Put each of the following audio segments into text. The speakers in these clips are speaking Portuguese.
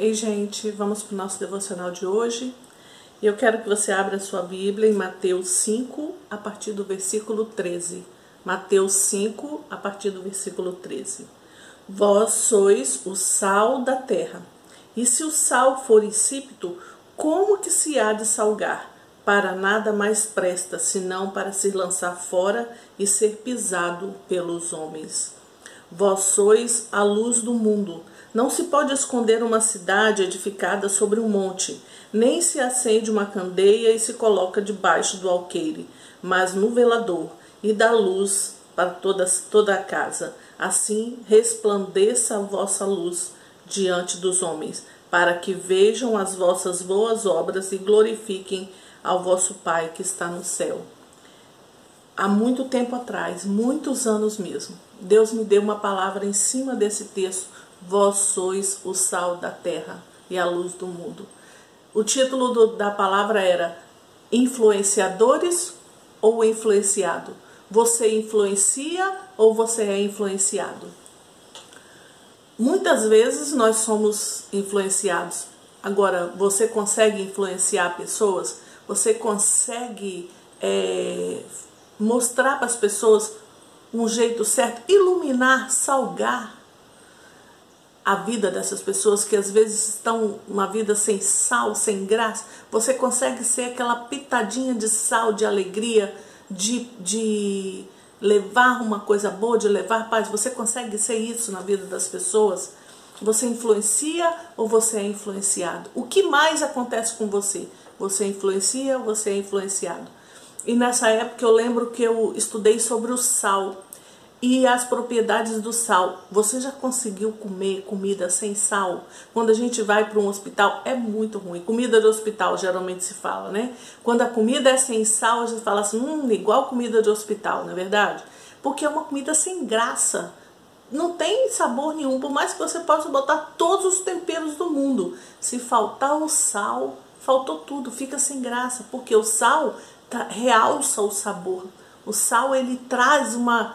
Ei, gente, vamos para o nosso devocional de hoje. Eu quero que você abra sua Bíblia em Mateus 5, a partir do versículo 13. Mateus 5, a partir do versículo 13. Vós sois o sal da terra. E se o sal for insípido, como que se há de salgar? Para nada mais presta, senão para se lançar fora e ser pisado pelos homens. Vós sois a luz do mundo. Não se pode esconder uma cidade edificada sobre um monte, nem se acende uma candeia e se coloca debaixo do alqueire, mas no velador, e dá luz para toda, toda a casa. Assim resplandeça a vossa luz diante dos homens, para que vejam as vossas boas obras e glorifiquem ao vosso Pai que está no céu. Há muito tempo atrás, muitos anos mesmo, Deus me deu uma palavra em cima desse texto Vós sois o sal da terra e a luz do mundo. O título do, da palavra era Influenciadores ou influenciado? Você influencia ou você é influenciado? Muitas vezes nós somos influenciados. Agora, você consegue influenciar pessoas? Você consegue é, mostrar para as pessoas um jeito certo, iluminar, salgar a vida dessas pessoas que às vezes estão uma vida sem sal, sem graça, você consegue ser aquela pitadinha de sal, de alegria, de, de levar uma coisa boa, de levar paz. Você consegue ser isso na vida das pessoas? Você influencia ou você é influenciado? O que mais acontece com você? Você influencia ou você é influenciado? E nessa época eu lembro que eu estudei sobre o sal e as propriedades do sal. Você já conseguiu comer comida sem sal? Quando a gente vai para um hospital, é muito ruim. Comida de hospital, geralmente se fala, né? Quando a comida é sem sal, a gente fala assim, hum, igual comida de hospital, não é verdade? Porque é uma comida sem graça. Não tem sabor nenhum, por mais que você possa botar todos os temperos do mundo. Se faltar o sal, faltou tudo, fica sem graça, porque o sal tá, realça o sabor. O sal, ele traz uma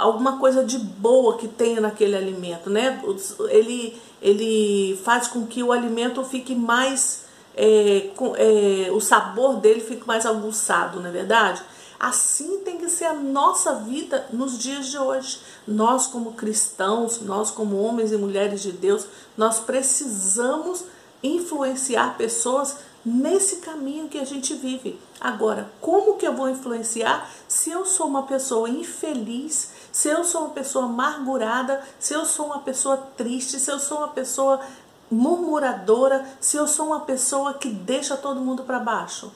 alguma coisa de boa que tenha naquele alimento, né? Ele, ele faz com que o alimento fique mais, é, com, é, o sabor dele fique mais aguçado, não é verdade? Assim tem que ser a nossa vida nos dias de hoje. Nós, como cristãos, nós, como homens e mulheres de Deus, nós precisamos influenciar pessoas nesse caminho que a gente vive. Agora, como que eu vou influenciar se eu sou uma pessoa infeliz, se eu sou uma pessoa amargurada, se eu sou uma pessoa triste, se eu sou uma pessoa murmuradora, se eu sou uma pessoa que deixa todo mundo para baixo?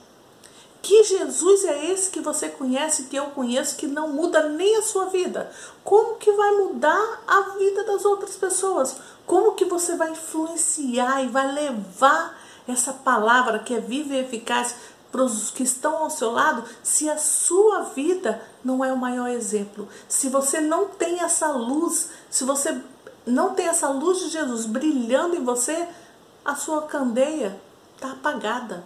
Que Jesus é esse que você conhece, que eu conheço, que não muda nem a sua vida? Como que vai mudar a vida das outras pessoas? Como que você vai influenciar e vai levar essa palavra que é viva e eficaz para os que estão ao seu lado, se a sua vida não é o maior exemplo, se você não tem essa luz, se você não tem essa luz de Jesus brilhando em você, a sua candeia está apagada.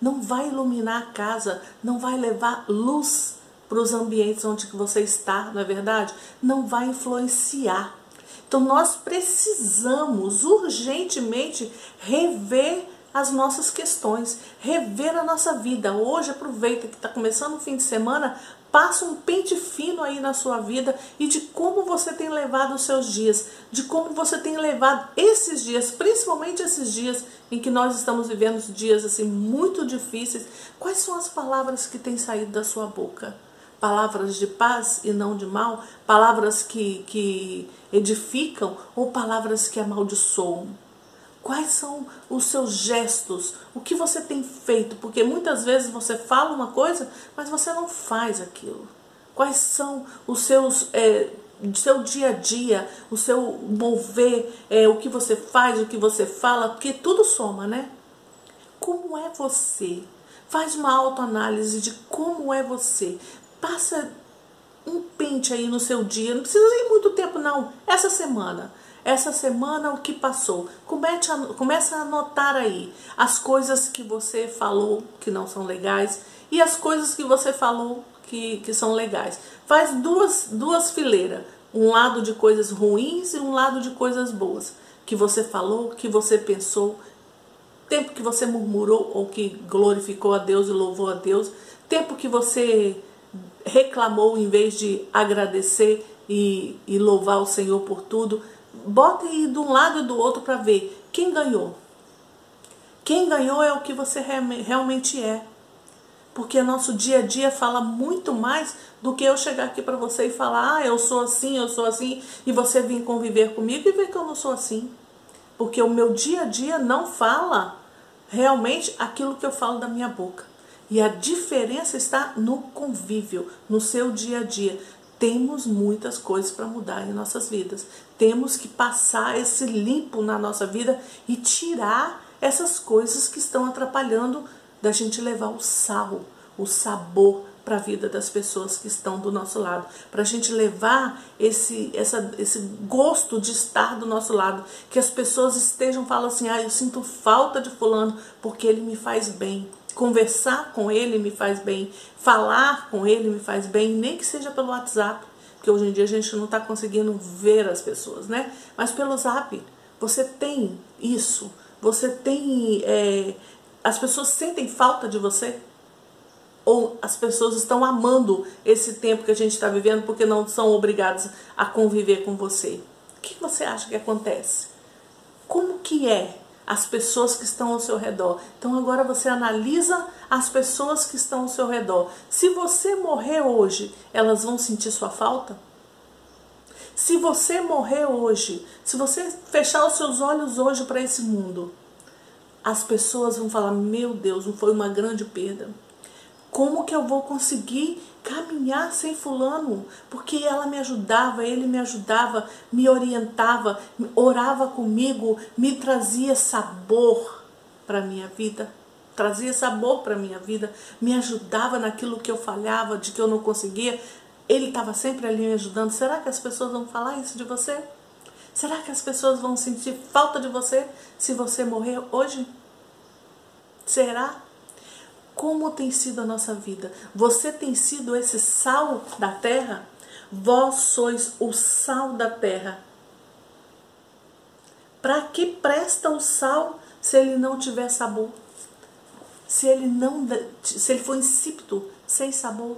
Não vai iluminar a casa, não vai levar luz para os ambientes onde você está, não é verdade? Não vai influenciar. Então nós precisamos urgentemente rever as nossas questões, rever a nossa vida. Hoje aproveita que está começando o fim de semana, passa um pente fino aí na sua vida e de como você tem levado os seus dias, de como você tem levado esses dias, principalmente esses dias em que nós estamos vivendo dias assim muito difíceis. Quais são as palavras que têm saído da sua boca? palavras de paz e não de mal, palavras que, que edificam ou palavras que amaldiçoam. Quais são os seus gestos? O que você tem feito? Porque muitas vezes você fala uma coisa, mas você não faz aquilo. Quais são os seus é, seu dia a dia, o seu mover, é, o que você faz, o que você fala, porque tudo soma, né? Como é você? Faz uma autoanálise de como é você. Passa um pente aí no seu dia, não precisa ir muito tempo não, essa semana essa semana o que passou. Comece a, começa a anotar aí as coisas que você falou que não são legais e as coisas que você falou que, que são legais. Faz duas, duas fileiras, um lado de coisas ruins e um lado de coisas boas. que você falou, que você pensou, tempo que você murmurou ou que glorificou a Deus e louvou a Deus, tempo que você reclamou em vez de agradecer e, e louvar o Senhor por tudo. Bota aí de um lado e do outro para ver quem ganhou. Quem ganhou é o que você realmente é. Porque nosso dia a dia fala muito mais do que eu chegar aqui para você e falar, ah, eu sou assim, eu sou assim, e você vir conviver comigo e ver que eu não sou assim. Porque o meu dia a dia não fala realmente aquilo que eu falo da minha boca. E a diferença está no convívio, no seu dia a dia. Temos muitas coisas para mudar em nossas vidas. Temos que passar esse limpo na nossa vida e tirar essas coisas que estão atrapalhando da gente levar o sal, o sabor para a vida das pessoas que estão do nosso lado, para a gente levar esse, essa, esse gosto de estar do nosso lado, que as pessoas estejam falando assim, ah, eu sinto falta de fulano porque ele me faz bem, conversar com ele me faz bem, falar com ele me faz bem, nem que seja pelo WhatsApp, porque hoje em dia a gente não está conseguindo ver as pessoas, né? Mas pelo Zap, você tem isso, você tem é, as pessoas sentem falta de você? Ou as pessoas estão amando esse tempo que a gente está vivendo porque não são obrigadas a conviver com você? O que você acha que acontece? Como que é as pessoas que estão ao seu redor? Então agora você analisa as pessoas que estão ao seu redor. Se você morrer hoje, elas vão sentir sua falta? Se você morrer hoje, se você fechar os seus olhos hoje para esse mundo, as pessoas vão falar: meu Deus, não foi uma grande perda. Como que eu vou conseguir caminhar sem Fulano? Porque ela me ajudava, ele me ajudava, me orientava, orava comigo, me trazia sabor para a minha vida. Trazia sabor para a minha vida, me ajudava naquilo que eu falhava, de que eu não conseguia. Ele estava sempre ali me ajudando. Será que as pessoas vão falar isso de você? Será que as pessoas vão sentir falta de você se você morrer hoje? Será? Como tem sido a nossa vida? Você tem sido esse sal da terra? Vós sois o sal da terra. Para que presta o sal se ele não tiver sabor? Se ele não se ele for insípido, sem sabor,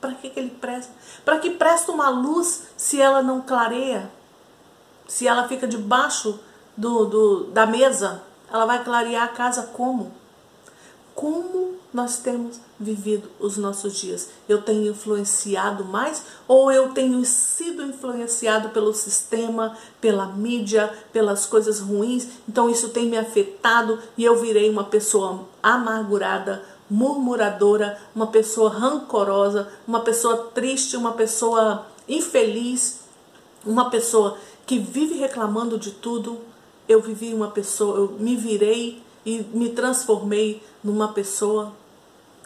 para que, que ele presta? Para que presta uma luz se ela não clareia? Se ela fica debaixo do, do, da mesa, ela vai clarear a casa como? Como nós temos vivido os nossos dias? Eu tenho influenciado mais ou eu tenho sido influenciado pelo sistema, pela mídia, pelas coisas ruins? Então isso tem me afetado e eu virei uma pessoa amargurada, murmuradora, uma pessoa rancorosa, uma pessoa triste, uma pessoa infeliz, uma pessoa que vive reclamando de tudo, eu vivi uma pessoa, eu me virei e me transformei numa pessoa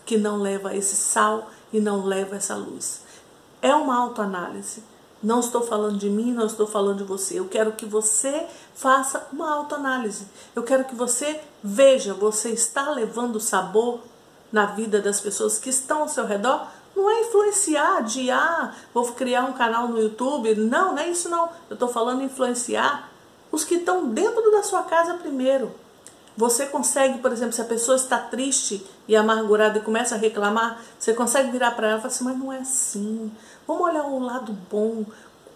que não leva esse sal e não leva essa luz. É uma autoanálise. Não estou falando de mim, não estou falando de você. Eu quero que você faça uma autoanálise. Eu quero que você veja, você está levando sabor na vida das pessoas que estão ao seu redor não é influenciar de, ah, vou criar um canal no YouTube. Não, não é isso não. Eu estou falando influenciar os que estão dentro da sua casa primeiro. Você consegue, por exemplo, se a pessoa está triste e amargurada e começa a reclamar, você consegue virar para ela e falar assim, mas não é assim. Vamos olhar o lado bom.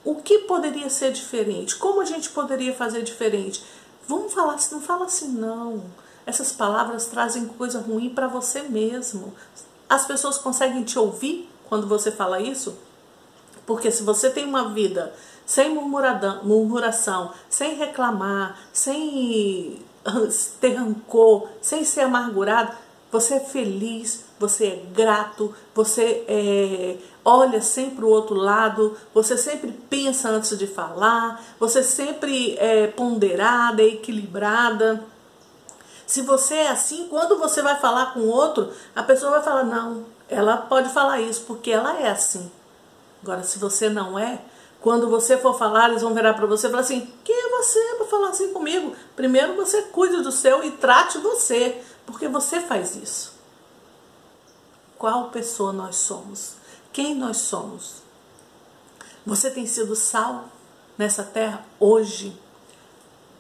O que poderia ser diferente? Como a gente poderia fazer diferente? Vamos falar assim, não fala assim não. Essas palavras trazem coisa ruim para você mesmo. As pessoas conseguem te ouvir quando você fala isso? Porque se você tem uma vida sem murmuração, sem reclamar, sem ter rancor, sem ser amargurado, você é feliz, você é grato, você é, olha sempre o outro lado, você sempre pensa antes de falar, você sempre é ponderada, equilibrada. Se você é assim, quando você vai falar com outro, a pessoa vai falar: não, ela pode falar isso porque ela é assim. Agora, se você não é, quando você for falar, eles vão virar para você e falar assim: quem é você para falar assim comigo? Primeiro você cuide do seu e trate você, porque você faz isso. Qual pessoa nós somos? Quem nós somos? Você tem sido sal nessa terra hoje?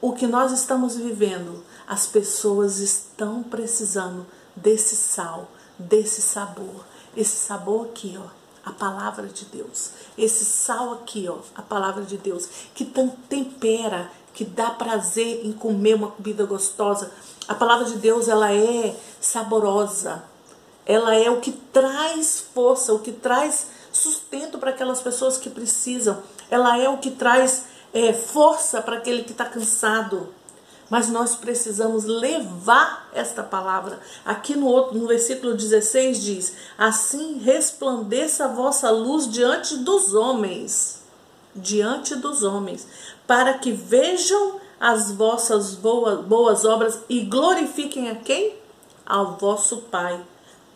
o que nós estamos vivendo, as pessoas estão precisando desse sal, desse sabor. Esse sabor aqui, ó, a palavra de Deus. Esse sal aqui, ó, a palavra de Deus, que tempera, que dá prazer em comer uma comida gostosa. A palavra de Deus, ela é saborosa. Ela é o que traz força, o que traz sustento para aquelas pessoas que precisam. Ela é o que traz é, força para aquele que está cansado. Mas nós precisamos levar esta palavra. Aqui no, outro, no versículo 16 diz: Assim resplandeça a vossa luz diante dos homens, diante dos homens, para que vejam as vossas boas, boas obras e glorifiquem a quem? Ao vosso Pai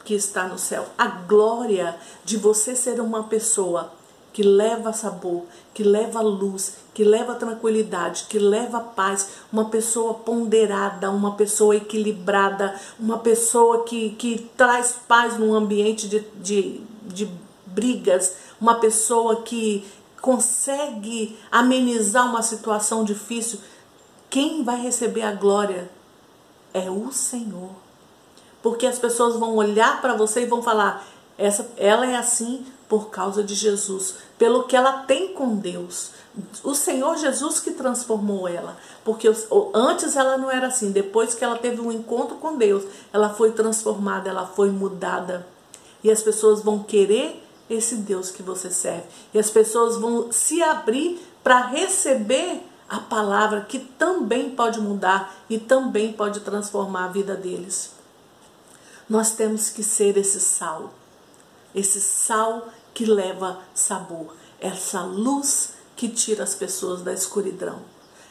que está no céu. A glória de você ser uma pessoa que leva sabor, que leva luz, que leva tranquilidade, que leva paz, uma pessoa ponderada, uma pessoa equilibrada, uma pessoa que, que traz paz num ambiente de, de, de brigas, uma pessoa que consegue amenizar uma situação difícil. Quem vai receber a glória é o Senhor. Porque as pessoas vão olhar para você e vão falar: essa, ela é assim por causa de Jesus, pelo que ela tem com Deus. O Senhor Jesus que transformou ela, porque antes ela não era assim, depois que ela teve um encontro com Deus, ela foi transformada, ela foi mudada. E as pessoas vão querer esse Deus que você serve. E as pessoas vão se abrir para receber a palavra que também pode mudar e também pode transformar a vida deles. Nós temos que ser esse sal, esse sal que leva sabor, essa luz que tira as pessoas da escuridão.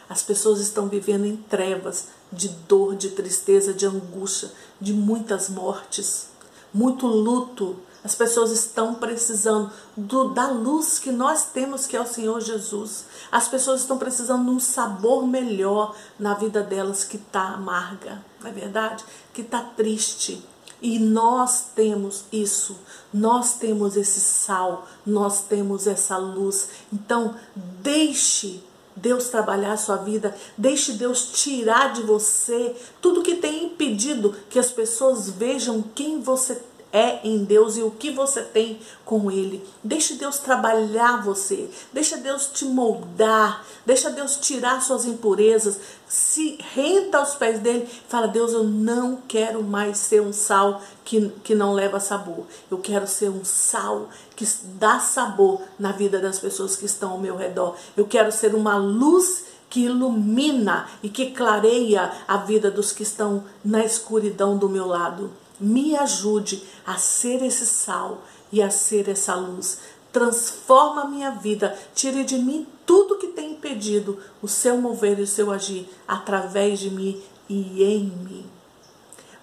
As pessoas estão vivendo em trevas de dor, de tristeza, de angústia, de muitas mortes, muito luto. As pessoas estão precisando do, da luz que nós temos, que é o Senhor Jesus. As pessoas estão precisando de um sabor melhor na vida delas que está amarga, não é verdade? Que está triste e nós temos isso, nós temos esse sal, nós temos essa luz. Então, deixe Deus trabalhar a sua vida, deixe Deus tirar de você tudo que tem impedido que as pessoas vejam quem você é em Deus e o que você tem com Ele. Deixe Deus trabalhar você, deixa Deus te moldar, deixa Deus tirar suas impurezas, se renta aos pés dele, fala: Deus, eu não quero mais ser um sal que, que não leva sabor, eu quero ser um sal que dá sabor na vida das pessoas que estão ao meu redor, eu quero ser uma luz que ilumina e que clareia a vida dos que estão na escuridão do meu lado me ajude a ser esse sal e a ser essa luz. Transforma a minha vida, tire de mim tudo que tem impedido o seu mover e o seu agir através de mim e em mim.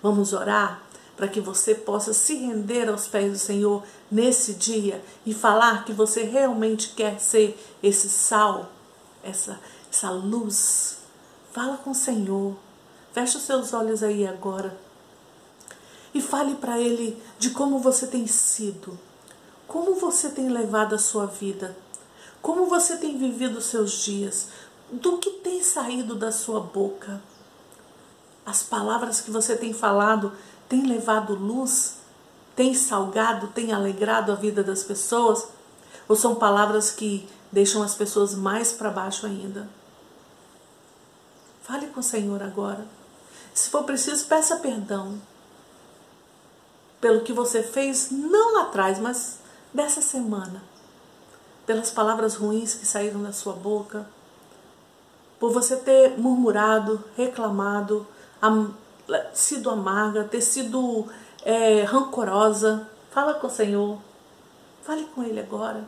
Vamos orar para que você possa se render aos pés do Senhor nesse dia e falar que você realmente quer ser esse sal, essa, essa luz. Fala com o Senhor. Feche os seus olhos aí agora e fale para ele de como você tem sido, como você tem levado a sua vida, como você tem vivido os seus dias, do que tem saído da sua boca. As palavras que você tem falado têm levado luz, têm salgado, têm alegrado a vida das pessoas? Ou são palavras que deixam as pessoas mais para baixo ainda? Fale com o Senhor agora. Se for preciso, peça perdão pelo que você fez, não lá atrás, mas dessa semana. Pelas palavras ruins que saíram da sua boca, por você ter murmurado, reclamado, am sido amarga, ter sido é, rancorosa. Fala com o Senhor, fale com Ele agora.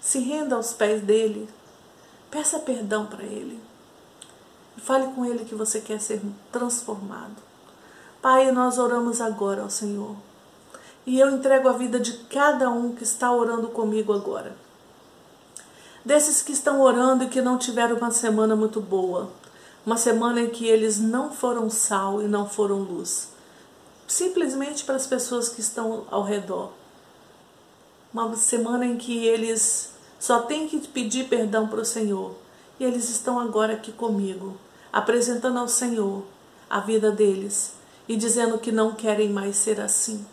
Se renda aos pés dele, peça perdão para Ele. Fale com Ele que você quer ser transformado. Pai, nós oramos agora ao Senhor. E eu entrego a vida de cada um que está orando comigo agora. Desses que estão orando e que não tiveram uma semana muito boa. Uma semana em que eles não foram sal e não foram luz. Simplesmente para as pessoas que estão ao redor. Uma semana em que eles só têm que pedir perdão para o Senhor e eles estão agora aqui comigo, apresentando ao Senhor a vida deles e dizendo que não querem mais ser assim.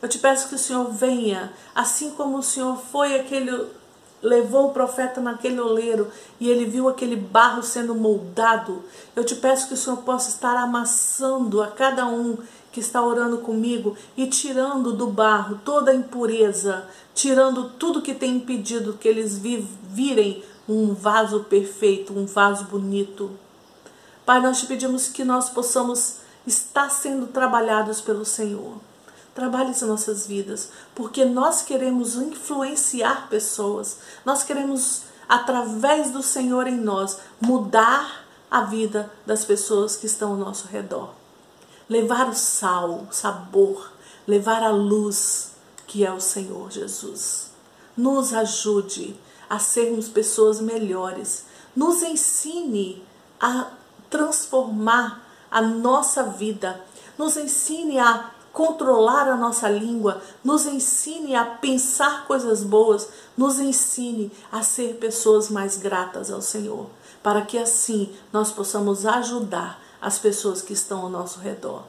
Eu te peço que o Senhor venha, assim como o Senhor foi aquele levou o profeta naquele oleiro e ele viu aquele barro sendo moldado. Eu te peço que o Senhor possa estar amassando a cada um que está orando comigo e tirando do barro toda a impureza, tirando tudo que tem impedido que eles virem um vaso perfeito, um vaso bonito. Pai, nós te pedimos que nós possamos estar sendo trabalhados pelo Senhor. Trabalhe as nossas vidas, porque nós queremos influenciar pessoas, nós queremos, através do Senhor em nós, mudar a vida das pessoas que estão ao nosso redor. Levar o sal, o sabor, levar a luz que é o Senhor Jesus. Nos ajude a sermos pessoas melhores, nos ensine a transformar a nossa vida, nos ensine a controlar a nossa língua, nos ensine a pensar coisas boas, nos ensine a ser pessoas mais gratas ao Senhor, para que assim nós possamos ajudar as pessoas que estão ao nosso redor.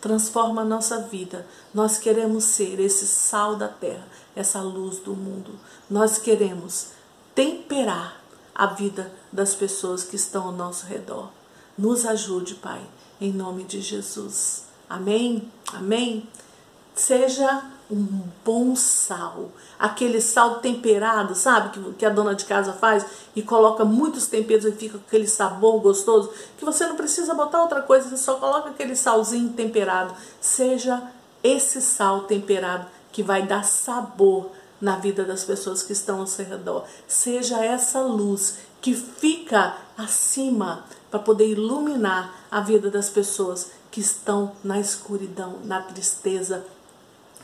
Transforma a nossa vida. Nós queremos ser esse sal da terra, essa luz do mundo. Nós queremos temperar a vida das pessoas que estão ao nosso redor. Nos ajude, Pai, em nome de Jesus. Amém? Amém? Seja um bom sal, aquele sal temperado, sabe? Que, que a dona de casa faz e coloca muitos temperos e fica com aquele sabor gostoso, que você não precisa botar outra coisa, você só coloca aquele salzinho temperado. Seja esse sal temperado que vai dar sabor na vida das pessoas que estão ao seu redor. Seja essa luz que fica acima para poder iluminar a vida das pessoas que estão na escuridão, na tristeza,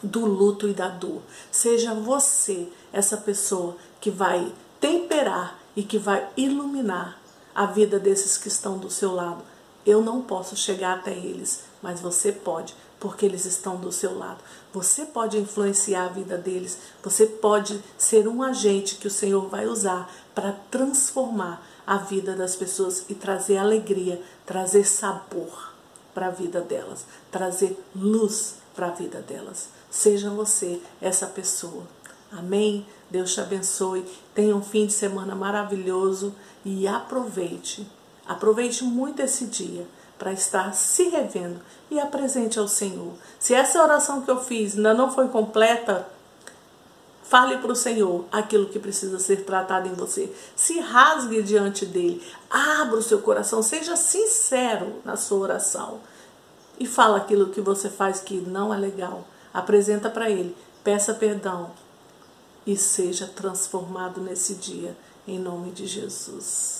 do luto e da dor. Seja você essa pessoa que vai temperar e que vai iluminar a vida desses que estão do seu lado. Eu não posso chegar até eles, mas você pode, porque eles estão do seu lado. Você pode influenciar a vida deles, você pode ser um agente que o Senhor vai usar para transformar a vida das pessoas e trazer alegria, trazer sabor para a vida delas, trazer luz para a vida delas. Seja você essa pessoa. Amém? Deus te abençoe. Tenha um fim de semana maravilhoso e aproveite. Aproveite muito esse dia para estar se revendo e apresente ao Senhor. Se essa oração que eu fiz ainda não foi completa, Fale para o Senhor aquilo que precisa ser tratado em você. Se rasgue diante dele. Abra o seu coração. Seja sincero na sua oração. E fala aquilo que você faz que não é legal. Apresenta para ele. Peça perdão. E seja transformado nesse dia. Em nome de Jesus.